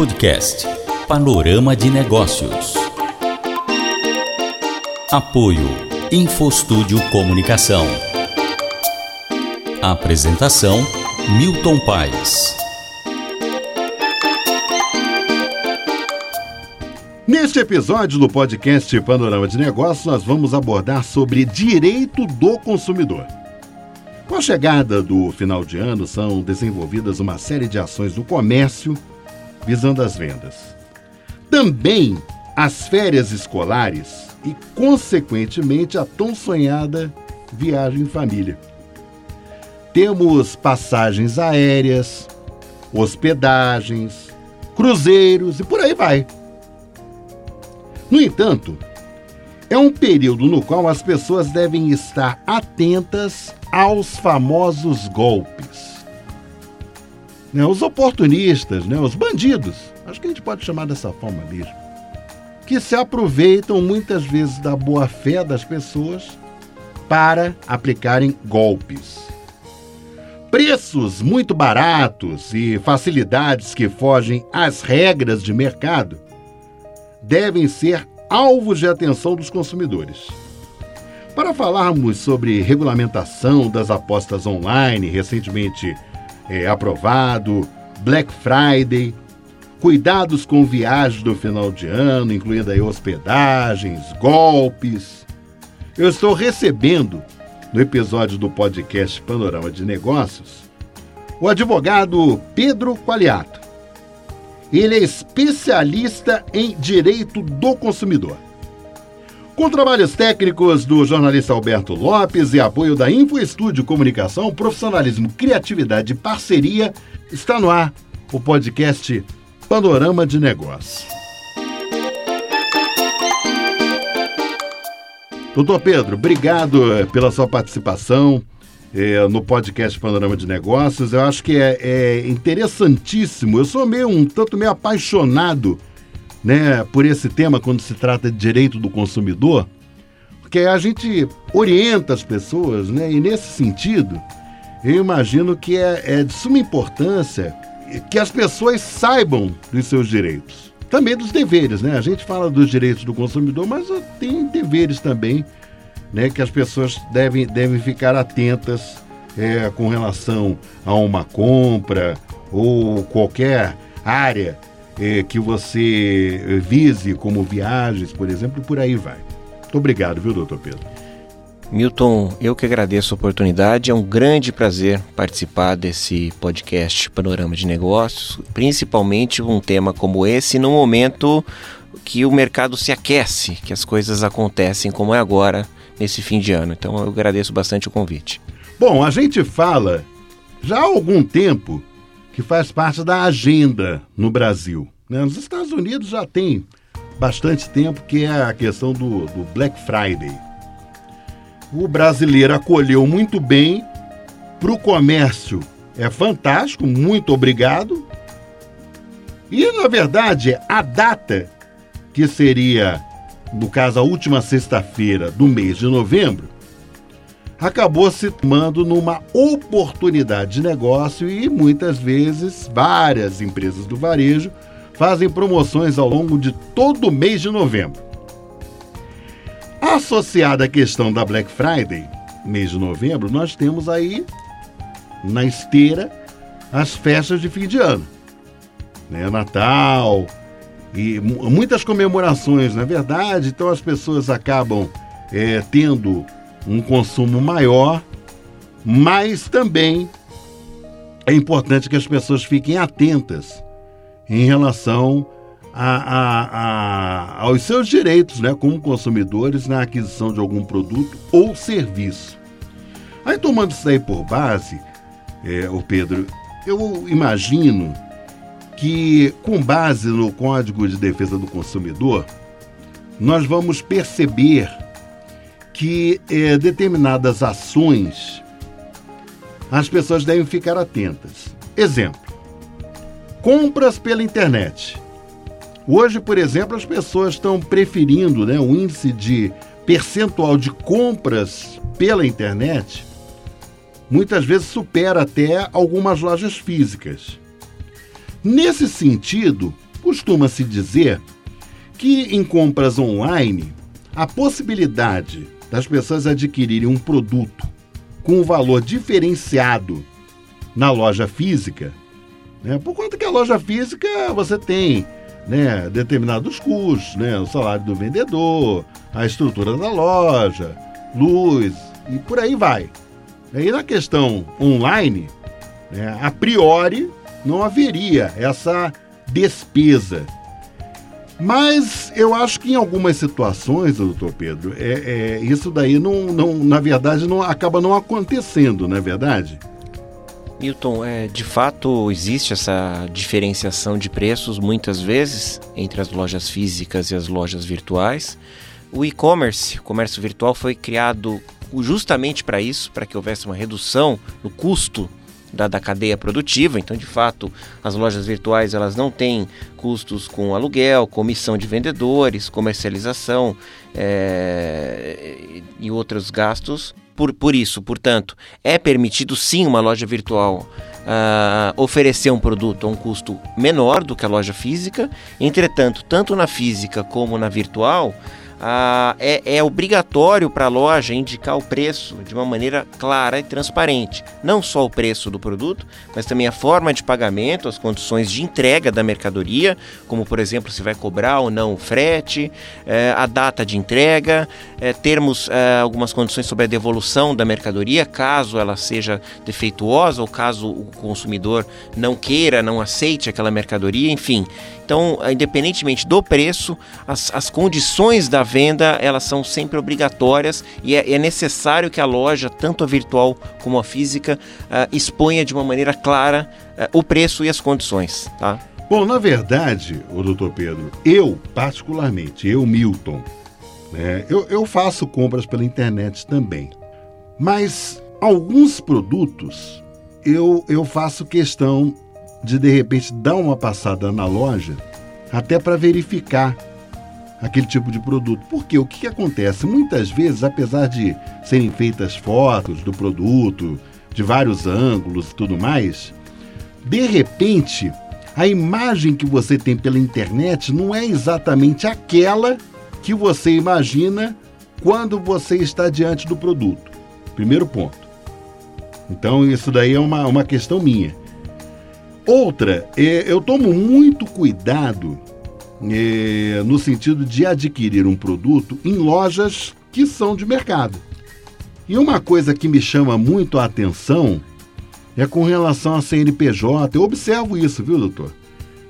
Podcast Panorama de Negócios. Apoio Infostúdio Comunicação. Apresentação Milton Paes. Neste episódio do podcast Panorama de Negócios, nós vamos abordar sobre direito do consumidor. Com a chegada do final de ano, são desenvolvidas uma série de ações do comércio visando as vendas. Também as férias escolares e, consequentemente, a tão sonhada viagem em família. Temos passagens aéreas, hospedagens, cruzeiros e por aí vai. No entanto, é um período no qual as pessoas devem estar atentas aos famosos golpes. Né, os oportunistas, né, os bandidos, acho que a gente pode chamar dessa forma mesmo, que se aproveitam muitas vezes da boa fé das pessoas para aplicarem golpes. Preços muito baratos e facilidades que fogem às regras de mercado devem ser alvos de atenção dos consumidores. Para falarmos sobre regulamentação das apostas online, recentemente é, aprovado, Black Friday, cuidados com viagens do final de ano, incluindo aí hospedagens, golpes. Eu estou recebendo, no episódio do podcast Panorama de Negócios, o advogado Pedro Qualiato. Ele é especialista em direito do consumidor. Com trabalhos técnicos do jornalista Alberto Lopes e apoio da Info Estúdio Comunicação, profissionalismo, criatividade e parceria, está no ar o podcast Panorama de Negócios. Doutor Pedro, obrigado eh, pela sua participação é, no podcast Panorama de Negócios. Eu acho que é, é interessantíssimo. Eu sou meio um tanto meio apaixonado né, por esse tema quando se trata de direito do consumidor, porque a gente orienta as pessoas, né, e nesse sentido, eu imagino que é, é de suma importância que as pessoas saibam dos seus direitos. Também dos deveres, né? A gente fala dos direitos do consumidor, mas tem deveres também, né? Que as pessoas devem, devem ficar atentas é, com relação a uma compra ou qualquer área é, que você vise, como viagens, por exemplo, e por aí vai. Muito obrigado, viu, doutor Pedro? Milton, eu que agradeço a oportunidade. É um grande prazer participar desse podcast Panorama de Negócios, principalmente um tema como esse, no momento que o mercado se aquece, que as coisas acontecem como é agora, nesse fim de ano. Então eu agradeço bastante o convite. Bom, a gente fala já há algum tempo que faz parte da agenda no Brasil. Né? Nos Estados Unidos já tem bastante tempo que é a questão do, do Black Friday. O brasileiro acolheu muito bem, para o comércio é fantástico, muito obrigado. E, na verdade, a data, que seria, no caso, a última sexta-feira do mês de novembro, acabou se tomando numa oportunidade de negócio e muitas vezes várias empresas do varejo fazem promoções ao longo de todo o mês de novembro. Associada à questão da Black Friday, mês de novembro, nós temos aí na esteira as festas de fim de ano. Né? Natal e muitas comemorações, na é verdade, então as pessoas acabam é, tendo um consumo maior, mas também é importante que as pessoas fiquem atentas em relação a, a, a, aos seus direitos né, como consumidores na aquisição de algum produto ou serviço. Aí, tomando isso aí por base, é, o Pedro, eu imagino que, com base no Código de Defesa do Consumidor, nós vamos perceber que é, determinadas ações as pessoas devem ficar atentas. Exemplo: compras pela internet. Hoje, por exemplo, as pessoas estão preferindo né, o índice de percentual de compras pela internet, muitas vezes supera até algumas lojas físicas. Nesse sentido, costuma-se dizer que em compras online, a possibilidade das pessoas adquirirem um produto com um valor diferenciado na loja física, né, por conta que a loja física você tem né, determinados custos, né, o salário do vendedor, a estrutura da loja, luz e por aí vai. E na questão online, né, a priori não haveria essa despesa. Mas eu acho que em algumas situações, doutor Pedro, é, é, isso daí não, não, na verdade, não acaba não acontecendo, não é verdade? Milton, é, de fato existe essa diferenciação de preços muitas vezes entre as lojas físicas e as lojas virtuais. O e-commerce, o comércio virtual, foi criado justamente para isso, para que houvesse uma redução no custo da, da, cadeia produtiva. Então, de fato, as lojas virtuais elas não têm custos com aluguel, comissão de vendedores, comercialização é, e outros gastos. Por, por isso, portanto, é permitido sim uma loja virtual uh, oferecer um produto a um custo menor do que a loja física. Entretanto, tanto na física como na virtual, ah, é, é, obrigatório para a loja indicar o preço de uma maneira clara e transparente. Não só o preço do produto, mas também a forma de pagamento, as condições de entrega da mercadoria, como por exemplo se vai cobrar ou não o frete, eh, a data de entrega, eh, termos eh, algumas condições sobre a devolução da mercadoria, caso ela seja defeituosa ou caso o consumidor não queira, não aceite aquela mercadoria, enfim. Então, independentemente do preço, as, as condições da venda elas são sempre obrigatórias e é, é necessário que a loja, tanto a virtual como a física, uh, exponha de uma maneira clara uh, o preço e as condições. Tá? Bom, na verdade, o doutor Pedro, eu particularmente, eu Milton, né, eu, eu faço compras pela internet também. Mas alguns produtos eu, eu faço questão de de repente dar uma passada na loja até para verificar aquele tipo de produto. Porque o que, que acontece? Muitas vezes, apesar de serem feitas fotos do produto, de vários ângulos e tudo mais, de repente a imagem que você tem pela internet não é exatamente aquela que você imagina quando você está diante do produto. Primeiro ponto. Então, isso daí é uma, uma questão minha. Outra, é, eu tomo muito cuidado é, no sentido de adquirir um produto em lojas que são de mercado. E uma coisa que me chama muito a atenção é com relação a CNPJ. Eu observo isso, viu, doutor?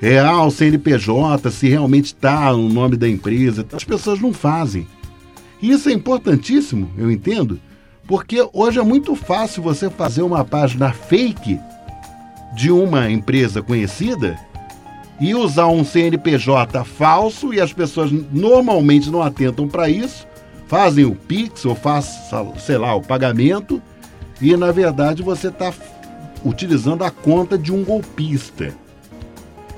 É, ah, o CNPJ, se realmente está no nome da empresa. As pessoas não fazem. E isso é importantíssimo, eu entendo, porque hoje é muito fácil você fazer uma página fake de uma empresa conhecida e usar um CNPJ falso e as pessoas normalmente não atentam para isso, fazem o Pix ou faz, sei lá, o pagamento e na verdade você está utilizando a conta de um golpista.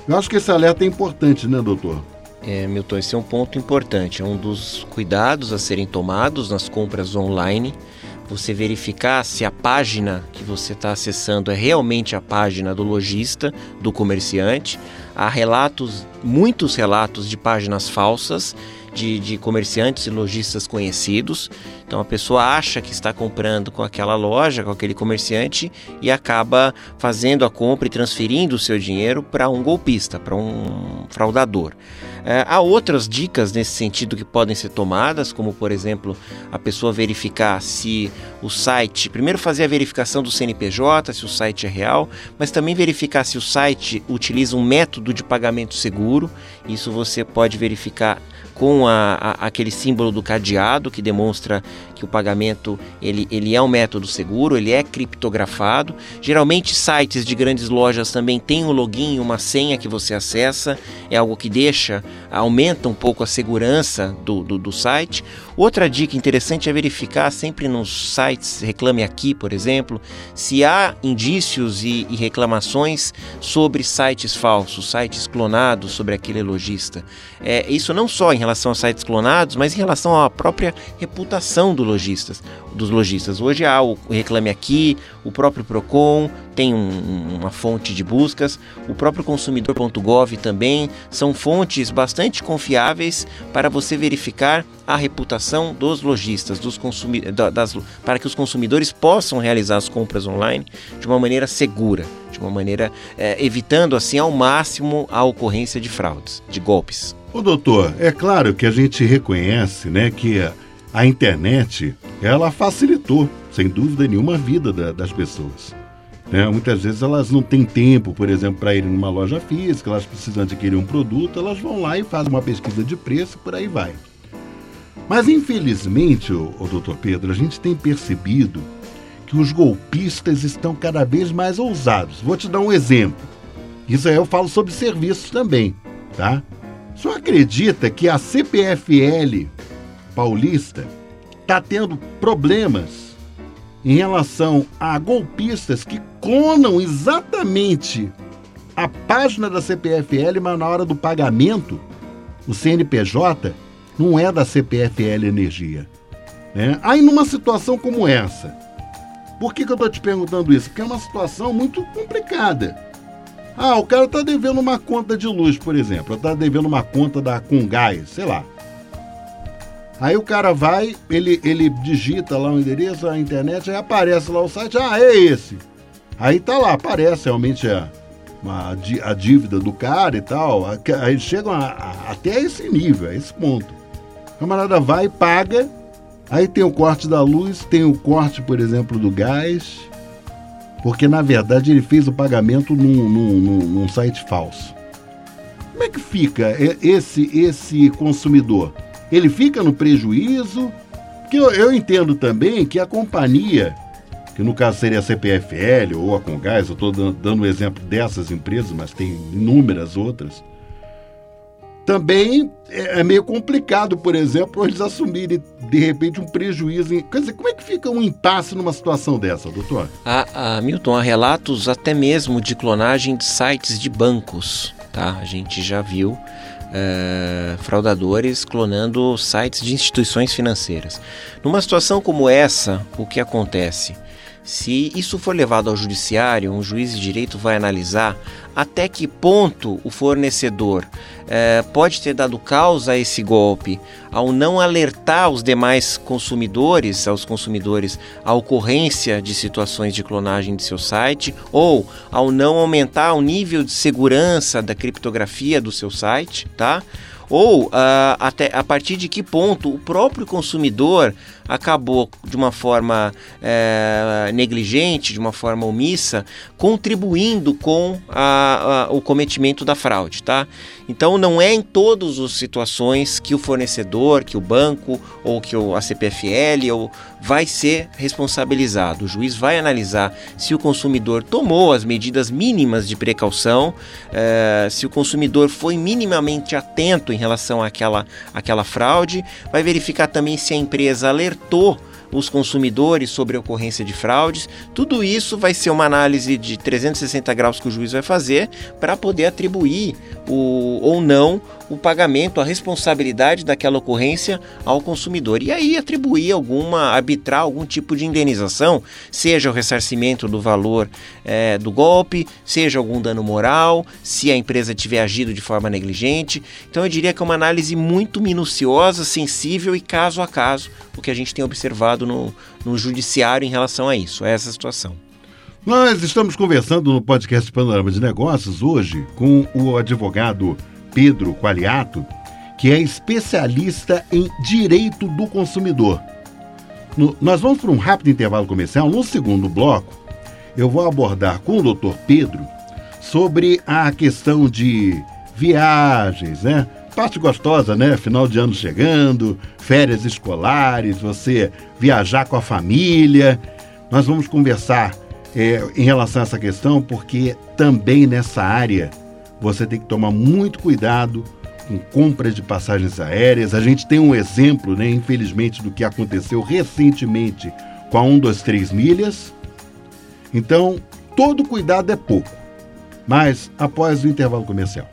Eu acho que esse alerta é importante, né, doutor? É, Milton, esse é um ponto importante, é um dos cuidados a serem tomados nas compras online você verificar se a página que você está acessando é realmente a página do lojista, do comerciante. Há relatos, muitos relatos de páginas falsas de, de, comerciantes e lojistas conhecidos. Então a pessoa acha que está comprando com aquela loja, com aquele comerciante e acaba fazendo a compra e transferindo o seu dinheiro para um golpista, para um fraudador. É, há outras dicas nesse sentido que podem ser tomadas, como por exemplo a pessoa verificar se o site, primeiro fazer a verificação do CNPJ, se o site é real, mas também verificar se o site utiliza um método de pagamento seguro. Isso você pode verificar com a, a, aquele símbolo do cadeado que demonstra que o pagamento ele, ele é um método seguro, ele é criptografado. Geralmente sites de grandes lojas também têm um login, uma senha que você acessa, é algo que deixa, aumenta um pouco a segurança do, do, do site. Outra dica interessante é verificar sempre nos sites Reclame Aqui, por exemplo, se há indícios e, e reclamações sobre sites falsos, sites clonados sobre aquele lojista. É, isso não só em relação a sites clonados, mas em relação à própria reputação do lojistas, dos lojistas. Hoje há o Reclame Aqui, o próprio Procon, tem um, uma fonte de buscas, o próprio consumidor.gov também são fontes bastante confiáveis para você verificar a reputação dos lojistas, dos das, para que os consumidores possam realizar as compras online de uma maneira segura, de uma maneira é, evitando assim ao máximo a ocorrência de fraudes, de golpes. O doutor, é claro que a gente reconhece, né, que a internet ela facilitou, sem dúvida nenhuma, a vida da, das pessoas. Né? Muitas vezes elas não têm tempo, por exemplo, para ir numa loja física, elas precisam adquirir um produto, elas vão lá e fazem uma pesquisa de preço, por aí vai. Mas infelizmente, o, o doutor Pedro, a gente tem percebido que os golpistas estão cada vez mais ousados. Vou te dar um exemplo. Isso aí eu falo sobre serviços também, tá? Senhor acredita que a CPFL paulista está tendo problemas em relação a golpistas que clonam exatamente a página da CPFL, mas na hora do pagamento, o CNPJ não é da CPFL Energia. Né? Aí numa situação como essa, por que, que eu estou te perguntando isso? Porque é uma situação muito complicada. Ah, o cara está devendo uma conta de luz, por exemplo, está devendo uma conta da Congás, sei lá. Aí o cara vai, ele, ele digita lá o endereço, a internet, aí aparece lá o site, ah, é esse. Aí tá lá, aparece realmente a, a, a dívida do cara e tal. Aí chegam a, a, até esse nível, a esse ponto. O camarada vai, paga, aí tem o corte da luz, tem o corte, por exemplo, do gás, porque na verdade ele fez o pagamento num, num, num, num site falso. Como é que fica esse, esse consumidor? ele fica no prejuízo. Que eu, eu entendo também que a companhia, que no caso seria a CPFL ou a Congás, eu estou dando o exemplo dessas empresas, mas tem inúmeras outras, também é, é meio complicado, por exemplo, eles assumirem de repente um prejuízo. Em... Quer dizer, como é que fica um impasse numa situação dessa, doutor? A, a Milton, há relatos até mesmo de clonagem de sites de bancos, tá? A gente já viu uh, fraudadores clonando sites de instituições financeiras. Numa situação como essa, o que acontece? Se isso for levado ao judiciário, um juiz de direito vai analisar até que ponto o fornecedor eh, pode ter dado causa a esse golpe ao não alertar os demais consumidores, aos consumidores, a ocorrência de situações de clonagem de seu site ou ao não aumentar o nível de segurança da criptografia do seu site, tá? Ou uh, até a partir de que ponto o próprio consumidor acabou de uma forma é, negligente, de uma forma omissa, contribuindo com a, a, o cometimento da fraude, tá? Então não é em todas as situações que o fornecedor, que o banco ou que a CPFL ou vai ser responsabilizado. O juiz vai analisar se o consumidor tomou as medidas mínimas de precaução, é, se o consumidor foi minimamente atento em relação àquela, àquela fraude, vai verificar também se a empresa alertou os consumidores sobre a ocorrência de fraudes. Tudo isso vai ser uma análise de 360 graus que o juiz vai fazer para poder atribuir o, ou não o pagamento, a responsabilidade daquela ocorrência ao consumidor. E aí atribuir alguma, arbitrar algum tipo de indenização, seja o ressarcimento do valor é, do golpe, seja algum dano moral, se a empresa tiver agido de forma negligente. Então eu diria que é uma análise muito minuciosa, sensível e caso a caso, o que a gente tem observado no, no judiciário em relação a isso, a essa situação. Nós estamos conversando no podcast Panorama de Negócios hoje com o advogado Pedro Qualiato, que é especialista em direito do consumidor. No, nós vamos para um rápido intervalo comercial. No segundo bloco, eu vou abordar com o doutor Pedro sobre a questão de viagens, né? Parte gostosa, né? Final de ano chegando, férias escolares, você viajar com a família. Nós vamos conversar é, em relação a essa questão, porque também nessa área você tem que tomar muito cuidado com compras de passagens aéreas. A gente tem um exemplo, né, infelizmente, do que aconteceu recentemente com a 123 milhas. Então, todo cuidado é pouco. Mas após o intervalo comercial.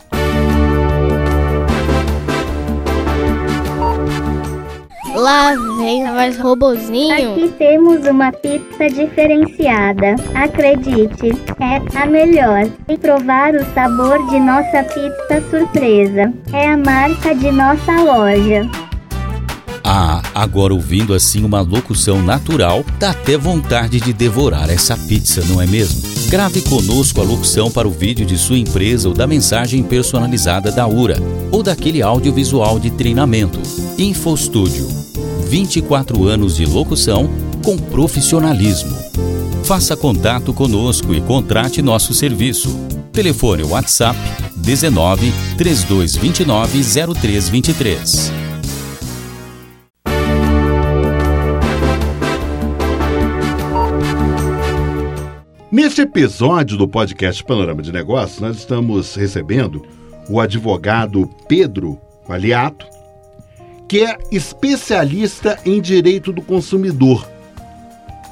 Lá vem mais robozinho. Aqui temos uma pizza diferenciada. Acredite, é a melhor. E provar o sabor de nossa pizza surpresa. É a marca de nossa loja. Ah, agora ouvindo assim uma locução natural, dá até vontade de devorar essa pizza, não é mesmo? Grave conosco a locução para o vídeo de sua empresa ou da mensagem personalizada da URA ou daquele audiovisual de treinamento. InfoStúdio. 24 anos de locução com profissionalismo. Faça contato conosco e contrate nosso serviço. Telefone WhatsApp 19 3229 0323. Neste episódio do podcast Panorama de Negócios, nós estamos recebendo o advogado Pedro Valiato, que é especialista em direito do consumidor.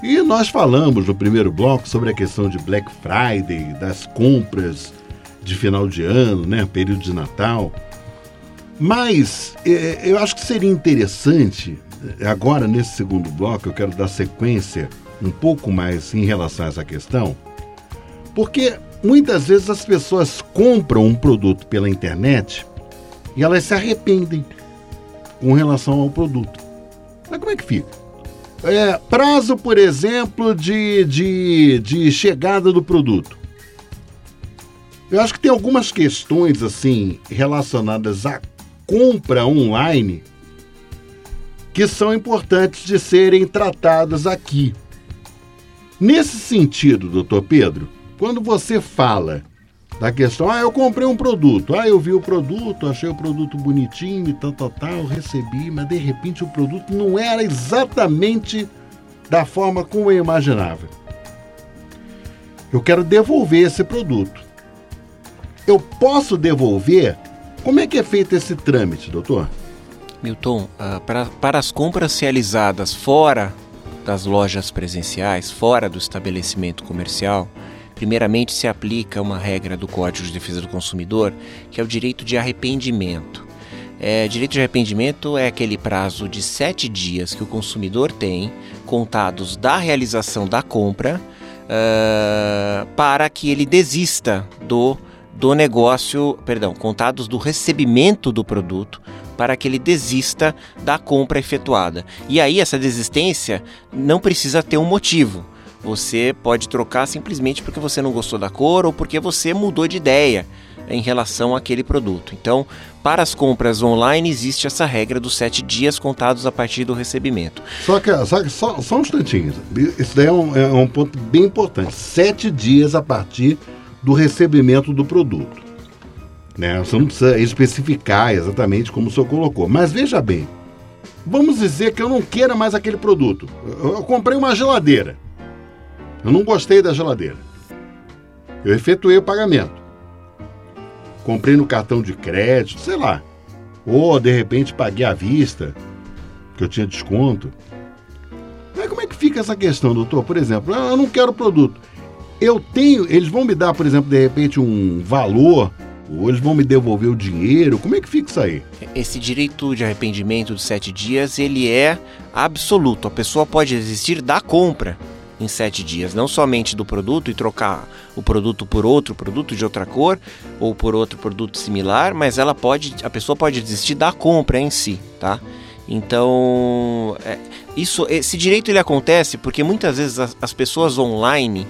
E nós falamos no primeiro bloco sobre a questão de Black Friday, das compras de final de ano, né, período de Natal. Mas é, eu acho que seria interessante, agora nesse segundo bloco, eu quero dar sequência um pouco mais em relação a essa questão, porque muitas vezes as pessoas compram um produto pela internet e elas se arrependem com relação ao produto. Mas como é que fica? É, prazo, por exemplo, de, de, de chegada do produto. Eu acho que tem algumas questões assim relacionadas à compra online que são importantes de serem tratadas aqui. Nesse sentido, doutor Pedro, quando você fala da questão, ah, eu comprei um produto, ah, eu vi o produto, achei o produto bonitinho e tal, tal, tal, recebi, mas de repente o produto não era exatamente da forma como eu imaginava. Eu quero devolver esse produto. Eu posso devolver? Como é que é feito esse trâmite, doutor? Milton, uh, para, para as compras realizadas fora das lojas presenciais, fora do estabelecimento comercial, primeiramente se aplica uma regra do Código de Defesa do Consumidor, que é o direito de arrependimento. É, direito de arrependimento é aquele prazo de sete dias que o consumidor tem, contados da realização da compra, uh, para que ele desista do, do negócio, perdão, contados do recebimento do produto, para que ele desista da compra efetuada. E aí essa desistência não precisa ter um motivo. Você pode trocar simplesmente porque você não gostou da cor ou porque você mudou de ideia em relação àquele produto. Então, para as compras online existe essa regra dos sete dias contados a partir do recebimento. Só que, só, só, só um instantinho, isso daí é um, é um ponto bem importante. Sete dias a partir do recebimento do produto. Né? Você não precisa especificar exatamente como o senhor colocou. Mas veja bem, vamos dizer que eu não queira mais aquele produto. Eu, eu comprei uma geladeira. Eu não gostei da geladeira. Eu efetuei o pagamento. Comprei no cartão de crédito, sei lá. Ou de repente paguei à vista, que eu tinha desconto. Mas como é que fica essa questão, doutor? Por exemplo, eu não quero o produto. Eu tenho, eles vão me dar, por exemplo, de repente um valor ou eles vão me devolver o dinheiro? Como é que fica isso aí? Esse direito de arrependimento de sete dias, ele é absoluto. A pessoa pode desistir da compra em sete dias, não somente do produto e trocar o produto por outro produto de outra cor ou por outro produto similar, mas ela pode, a pessoa pode desistir da compra em si, tá? Então, é, isso, esse direito ele acontece porque muitas vezes as, as pessoas online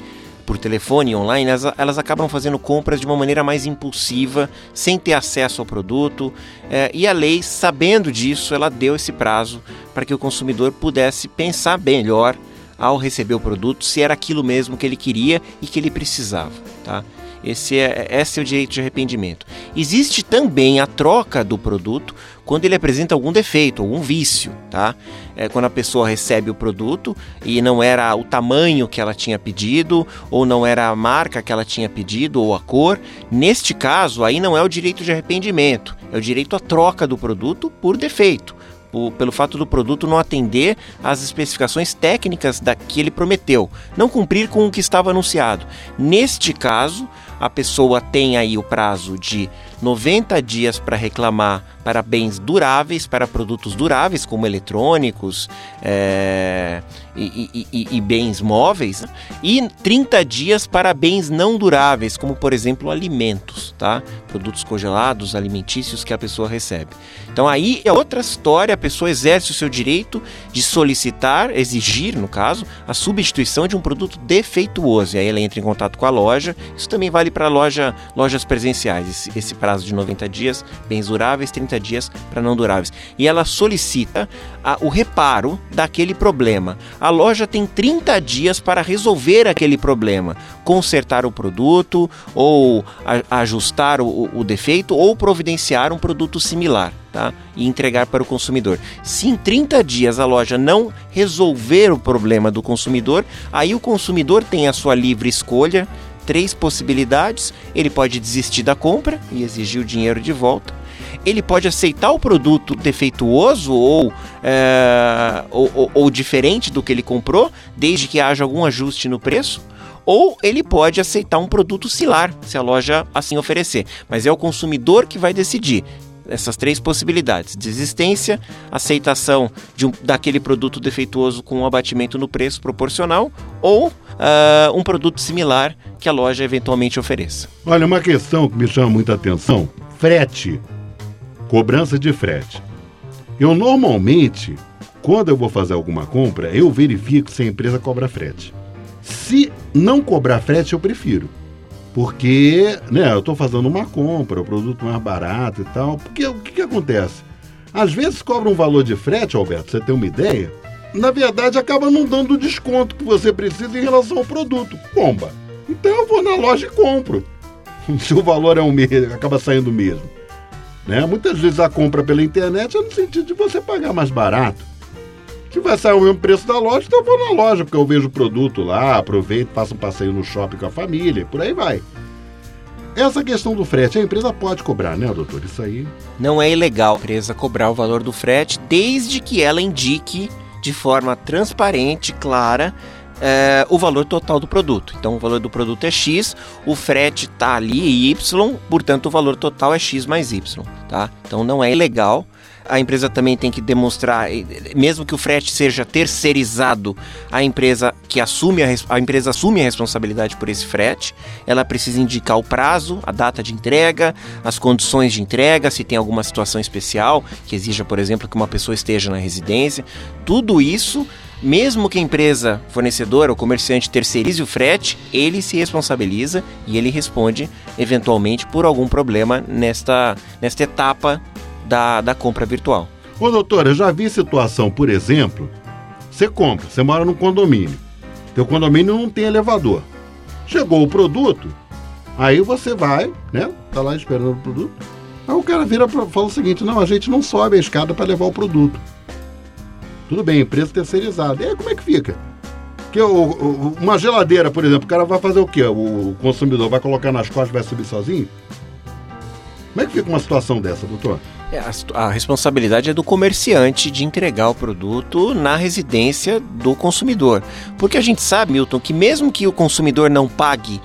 por telefone online, elas, elas, acabam fazendo compras de uma maneira mais impulsiva, sem ter acesso ao produto. É, e a lei, sabendo disso, ela deu esse prazo para que o consumidor pudesse pensar melhor ao receber o produto se era aquilo mesmo que ele queria e que ele precisava. Tá? Esse é, esse é o direito de arrependimento. Existe também a troca do produto quando ele apresenta algum defeito, algum vício, tá? É quando a pessoa recebe o produto e não era o tamanho que ela tinha pedido, ou não era a marca que ela tinha pedido, ou a cor. Neste caso, aí não é o direito de arrependimento, é o direito à troca do produto por defeito. Pelo fato do produto não atender às especificações técnicas da que ele prometeu, não cumprir com o que estava anunciado. Neste caso, a pessoa tem aí o prazo de 90 dias para reclamar para bens duráveis, para produtos duráveis, como eletrônicos é, e, e, e, bens móveis, né? e 30 dias para bens não duráveis, como por exemplo alimentos, tá? produtos congelados, alimentícios que a pessoa recebe. Então aí é outra história, a pessoa exerce o seu direito de solicitar, exigir, no caso, a substituição de um produto defeituoso. E aí ela entra em contato com a loja. Isso também vale para loja, lojas presenciais, esse, esse prazo de 90 dias, bens duráveis, 30 dias para não duráveis. E ela solicita a, o reparo daquele problema. A loja tem 30 dias para resolver aquele problema, consertar o produto ou a, ajustar o, o defeito ou providenciar um produto similar. Tá? E entregar para o consumidor. Se em 30 dias a loja não resolver o problema do consumidor, aí o consumidor tem a sua livre escolha, três possibilidades. Ele pode desistir da compra e exigir o dinheiro de volta ele pode aceitar o produto defeituoso ou, é, ou, ou, ou diferente do que ele comprou, desde que haja algum ajuste no preço ou ele pode aceitar um produto similar, se a loja assim oferecer. Mas é o consumidor que vai decidir essas três possibilidades: desistência, aceitação de um, daquele produto defeituoso com um abatimento no preço proporcional ou uh, um produto similar que a loja eventualmente ofereça. Olha, uma questão que me chama muita atenção: frete. Cobrança de frete. Eu normalmente, quando eu vou fazer alguma compra, eu verifico se a empresa cobra frete. Se não cobrar frete, eu prefiro. Porque, né, eu estou fazendo uma compra, o produto mais barato e tal. Porque o que, que acontece? Às vezes cobra um valor de frete, Alberto, você tem uma ideia? Na verdade, acaba não dando o desconto que você precisa em relação ao produto. Bomba. Então eu vou na loja e compro. Se o valor é o mesmo, acaba saindo o mesmo. Né? Muitas vezes a compra pela internet é no sentido de você pagar mais barato. Se vai sair o mesmo preço da loja, então eu vou na loja, porque eu vejo o produto lá, aproveito, faço um passeio no shopping com a família, por aí vai. Essa questão do frete, a empresa pode cobrar, né, doutor? Isso aí. Não é ilegal a empresa cobrar o valor do frete, desde que ela indique de forma transparente, clara, é, o valor total do produto. Então, o valor do produto é X, o frete está ali Y, portanto, o valor total é X mais Y. Tá? Então, não é ilegal. A empresa também tem que demonstrar, mesmo que o frete seja terceirizado, a empresa que assume a, a empresa assume a responsabilidade por esse frete. Ela precisa indicar o prazo, a data de entrega, as condições de entrega, se tem alguma situação especial que exija, por exemplo, que uma pessoa esteja na residência. Tudo isso mesmo que a empresa fornecedora ou comerciante terceirize o frete, ele se responsabiliza e ele responde eventualmente por algum problema nesta, nesta etapa da, da compra virtual. Ô doutora, eu já vi situação, por exemplo, você compra, você mora num condomínio, teu condomínio não tem elevador. Chegou o produto, aí você vai, né? Tá lá esperando o produto. Aí o cara vira e fala o seguinte: não, a gente não sobe a escada para levar o produto. Tudo bem, empresa terceirizada. E aí como é que fica? Que o, o, uma geladeira, por exemplo, o cara vai fazer o quê? O consumidor vai colocar nas costas vai subir sozinho? Como é que fica uma situação dessa, doutor? É, a, responsabilidade é do comerciante de entregar o produto na residência do consumidor. Porque a gente sabe, Milton, que mesmo que o consumidor não pague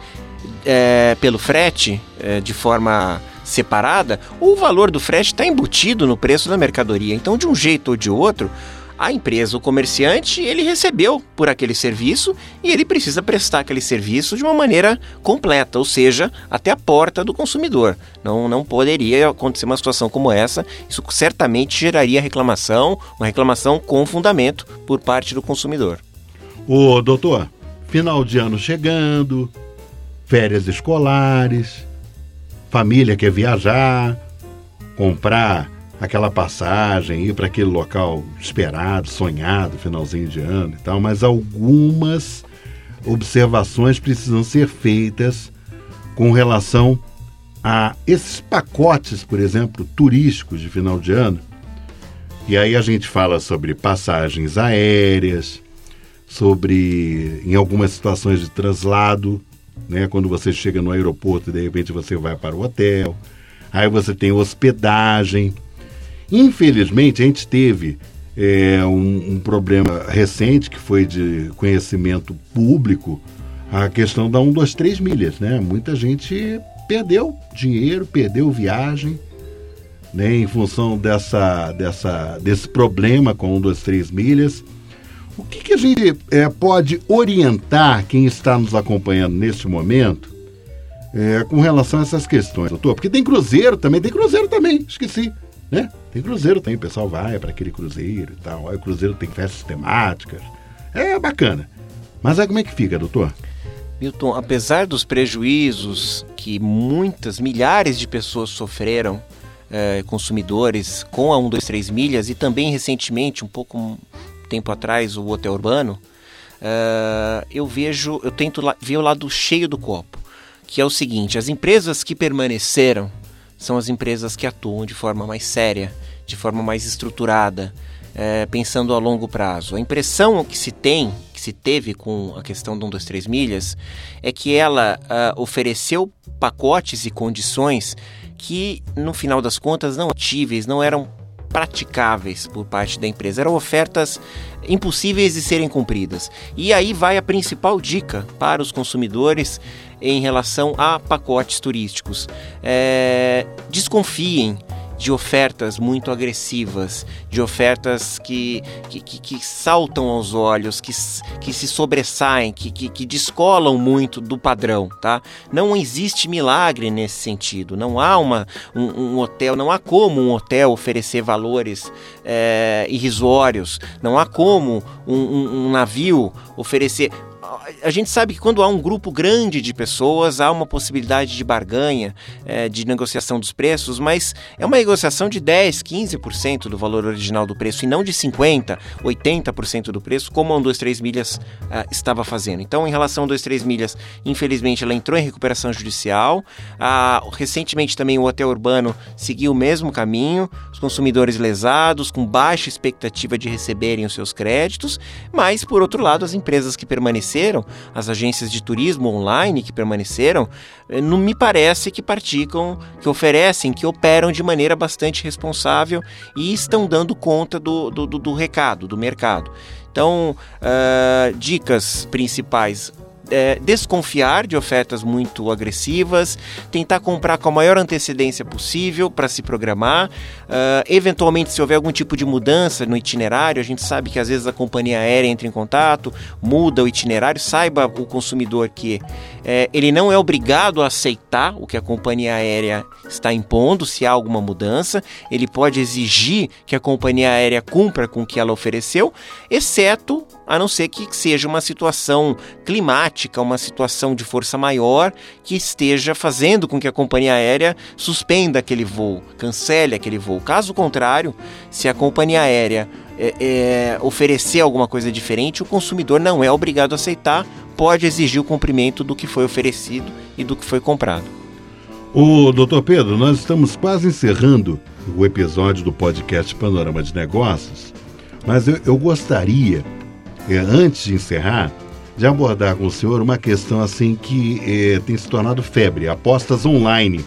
é, pelo frete é, de forma separada, o valor do frete está embutido no preço da mercadoria. Então, de um jeito ou de outro, a empresa, o comerciante, ele recebeu por aquele serviço e ele precisa prestar aquele serviço de uma maneira completa, ou seja, até a porta do consumidor. Não, não poderia acontecer uma situação como essa. Isso certamente geraria reclamação, uma reclamação com fundamento por parte do consumidor. Ô, doutor, final de ano chegando, férias escolares, família quer viajar, comprar aquela passagem, ir para aquele local esperado, sonhado, finalzinho de ano e tal, mas algumas observações precisam ser feitas com relação a esses pacotes, por exemplo, turísticos de final de ano. E aí a gente fala sobre passagens aéreas, sobre em algumas situações de traslado, né, quando você chega no aeroporto e de repente você vai para o hotel. Aí você tem hospedagem, Infelizmente, a gente teve é, um, um, problema recente que foi de conhecimento público, a questão da 1, 2, 3 milhas, né? Muita gente perdeu dinheiro, perdeu viagem, né, em função dessa, dessa, desse problema com um, dois, três milhas. O que, que a gente é, pode orientar quem está nos acompanhando neste momento é, com relação a essas questões, doutor? Porque tem cruzeiro também, tem cruzeiro também, esqueci, né? Tem cruzeiro também, o pessoal vai para aquele cruzeiro e tal. Aí o cruzeiro tem festas temáticas. É bacana. Mas aí como é que fica, doutor? Milton, apesar dos prejuízos que muitas, milhares de pessoas sofreram, eh, consumidores, com a 123 milhas e também recentemente, um pouco tempo atrás, o hotel urbano, uh, eu vejo, eu tento ver o lado cheio do copo, que é o seguinte: as empresas que permaneceram são as empresas que atuam de forma mais séria, de forma mais estruturada, é, pensando a longo prazo. A impressão que se tem, que se teve com a questão do 1, 2, 3 milhas, é que ela uh, ofereceu pacotes e condições que, no final das contas, não atíveis, não eram praticáveis por parte da empresa. Eram ofertas impossíveis de serem cumpridas. E aí vai a principal dica para os consumidores em relação a pacotes turísticos. É, desconfiem de ofertas muito agressivas, de ofertas que, que, que, que saltam aos olhos, que, que se sobressaem, que, que, que descolam muito do padrão, tá? Não existe milagre nesse sentido. Não há uma, um, um hotel, não há como um hotel oferecer valores é, irrisórios, não há como um, um, um navio oferecer a gente sabe que quando há um grupo grande de pessoas, há uma possibilidade de barganha, é, de negociação dos preços, mas é uma negociação de 10, 15% do valor original do preço e não de 50%, 80% do preço, como a 1, 2, 3 milhas uh, estava fazendo. Então, em relação a 1, 2, 3 milhas, infelizmente ela entrou em recuperação judicial. Uh, recentemente também o hotel urbano seguiu o mesmo caminho, os consumidores lesados, com baixa expectativa de receberem os seus créditos, mas, por outro lado, as empresas que permaneceram permaneceram, as agências de turismo online que permaneceram, eh, não me parece que praticam, que oferecem, que operam de maneira bastante responsável e estão dando conta do, do, do recado, do mercado. Então, uh, dicas principais é, desconfiar de ofertas muito agressivas, tentar comprar com a maior antecedência possível para se programar. Uh, eventualmente, se houver algum tipo de mudança no itinerário, a gente sabe que às vezes a companhia aérea entra em contato, muda o itinerário, saiba o consumidor que é, ele não é obrigado a aceitar o que a companhia aérea está impondo, se há alguma mudança, ele pode exigir que a companhia aérea cumpra com o que ela ofereceu, exceto a não ser que seja uma situação climática, uma situação de força maior que esteja fazendo com que a companhia aérea suspenda aquele voo, cancele aquele voo. Caso contrário, se a companhia aérea é, é, oferecer alguma coisa diferente, o consumidor não é obrigado a aceitar, pode exigir o cumprimento do que foi oferecido e do que foi comprado. O doutor Pedro, nós estamos quase encerrando o episódio do podcast Panorama de Negócios, mas eu, eu gostaria é, antes de encerrar, de abordar com o senhor uma questão assim que é, tem se tornado febre, apostas online.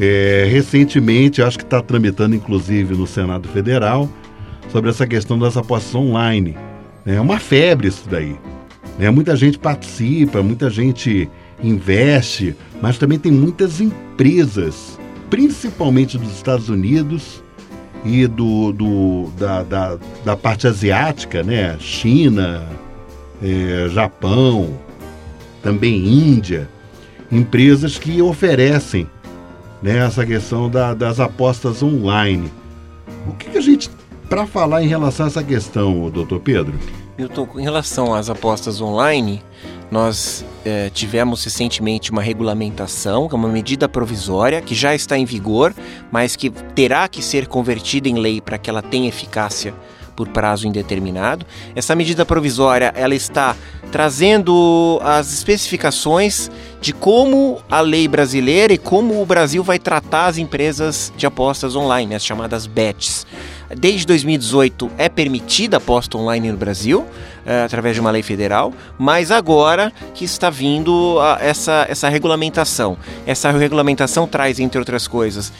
É, recentemente, acho que está tramitando inclusive no Senado Federal, sobre essa questão das apostas online. É uma febre isso daí. É, muita gente participa, muita gente investe, mas também tem muitas empresas, principalmente dos Estados Unidos, e do, do da, da, da, parte asiática, né? China, é, Japão, também Índia, empresas que oferecem né, essa questão da, das apostas online. O que, que a gente, para falar em relação a essa questão, doutor Pedro? Milton, em relação às apostas online, nós é, tivemos recentemente uma regulamentação, que é uma medida provisória que já está em vigor, mas que terá que ser convertida em lei para que ela tenha eficácia por prazo indeterminado. Essa medida provisória ela está trazendo as especificações de como a lei brasileira e como o Brasil vai tratar as empresas de apostas online, as chamadas BETs. Desde 2018 é permitida a aposta online no Brasil, é, através de uma lei federal, mas agora que está vindo a, essa, essa regulamentação. Essa regulamentação traz, entre outras coisas,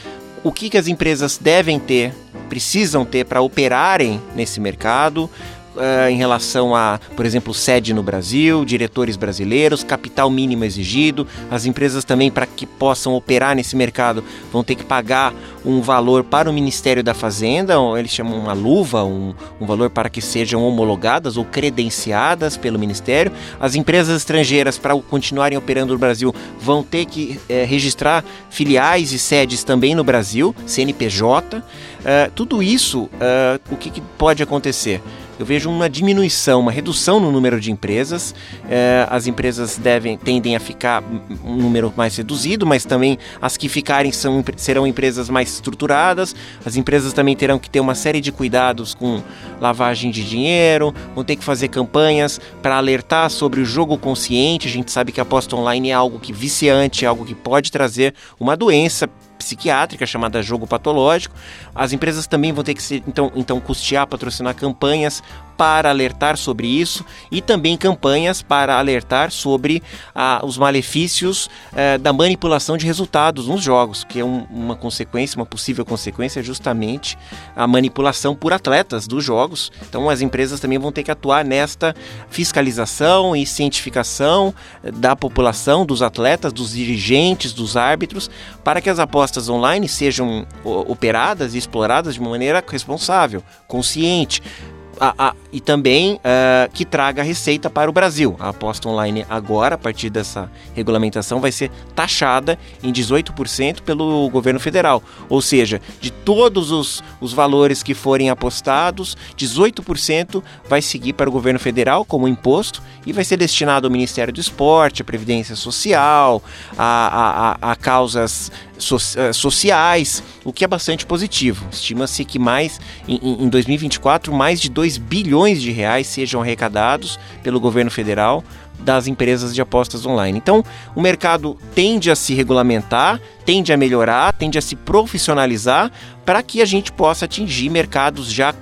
o que, que as empresas devem ter, precisam ter para operarem nesse mercado, uh, em relação a, por exemplo, sede no Brasil, diretores brasileiros, capital mínimo exigido. As empresas também, para que possam operar nesse mercado, vão ter que pagar um valor para o Ministério da Fazenda, eles chamam uma luva, um, um valor para que sejam homologadas ou credenciadas pelo Ministério. As empresas estrangeiras, para continuarem operando no Brasil, vão ter que é, registrar filiais e sedes também no Brasil, CNPJ. Uh, eh, tudo isso, uh, o que, que pode acontecer? Eu vejo uma diminuição, uma redução no número de empresas. É, as empresas devem, tendem a ficar um número mais reduzido, mas também as que ficarem são, serão empresas mais estruturadas. As empresas também terão que ter uma série de cuidados com lavagem de dinheiro, vão ter que fazer campanhas para alertar sobre o jogo consciente. A gente sabe que a aposta online é algo que viciante, é algo que pode trazer uma doença psiquiátrica chamada jogo patológico. As empresas também vão ter que ser, então, então custear, patrocinar campanhas para alertar sobre isso e também campanhas para alertar sobre ah, os malefícios eh, da manipulação de resultados nos jogos, que é um, uma consequência, uma possível consequência, justamente a manipulação por atletas dos jogos. Então as empresas também vão ter que atuar nesta fiscalização e cientificação eh, da população, dos atletas, dos dirigentes, dos árbitros, para que as apostas online sejam operadas e exploradas de uma maneira responsável, consciente, a, a, e também uh, que traga receita para o Brasil. A aposta online agora, a partir dessa regulamentação, vai ser taxada em 18% pelo governo federal. Ou seja, de todos os, os valores que forem apostados, 18% vai seguir para o governo federal como imposto e vai ser destinado ao Ministério do Esporte, à Previdência Social, a, a, a causas so, uh, sociais, o que é bastante positivo. Estima-se que mais em, em 2024 mais de 2 bilhões de reais sejam arrecadados pelo governo federal das empresas de apostas online. Então, o mercado tende a se regulamentar, tende a melhorar, tende a se profissionalizar para que a gente possa atingir mercados já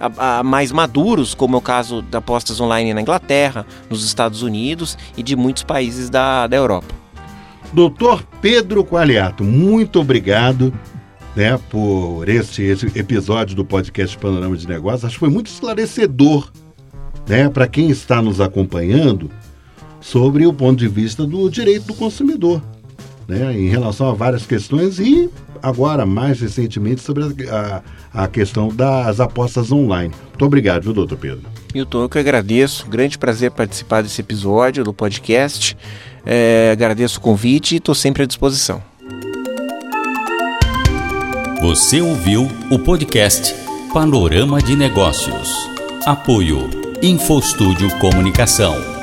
a, a, mais maduros, como é o caso da apostas online na Inglaterra, nos Estados Unidos e de muitos países da, da Europa. Doutor Pedro Qualiato, muito obrigado né, por esse, esse episódio do podcast Panorama de Negócios. Acho que foi muito esclarecedor né, para quem está nos acompanhando sobre o ponto de vista do direito do consumidor, né, em relação a várias questões e agora, mais recentemente, sobre a, a, questão das apostas online. Muito obrigado, viu, doutor Pedro? Milton, eu que agradeço. Grande prazer participar desse episódio do podcast. É, agradeço o convite e estou sempre à disposição. Você ouviu o podcast Panorama de Negócios. Apoio Infostúdio Comunicação.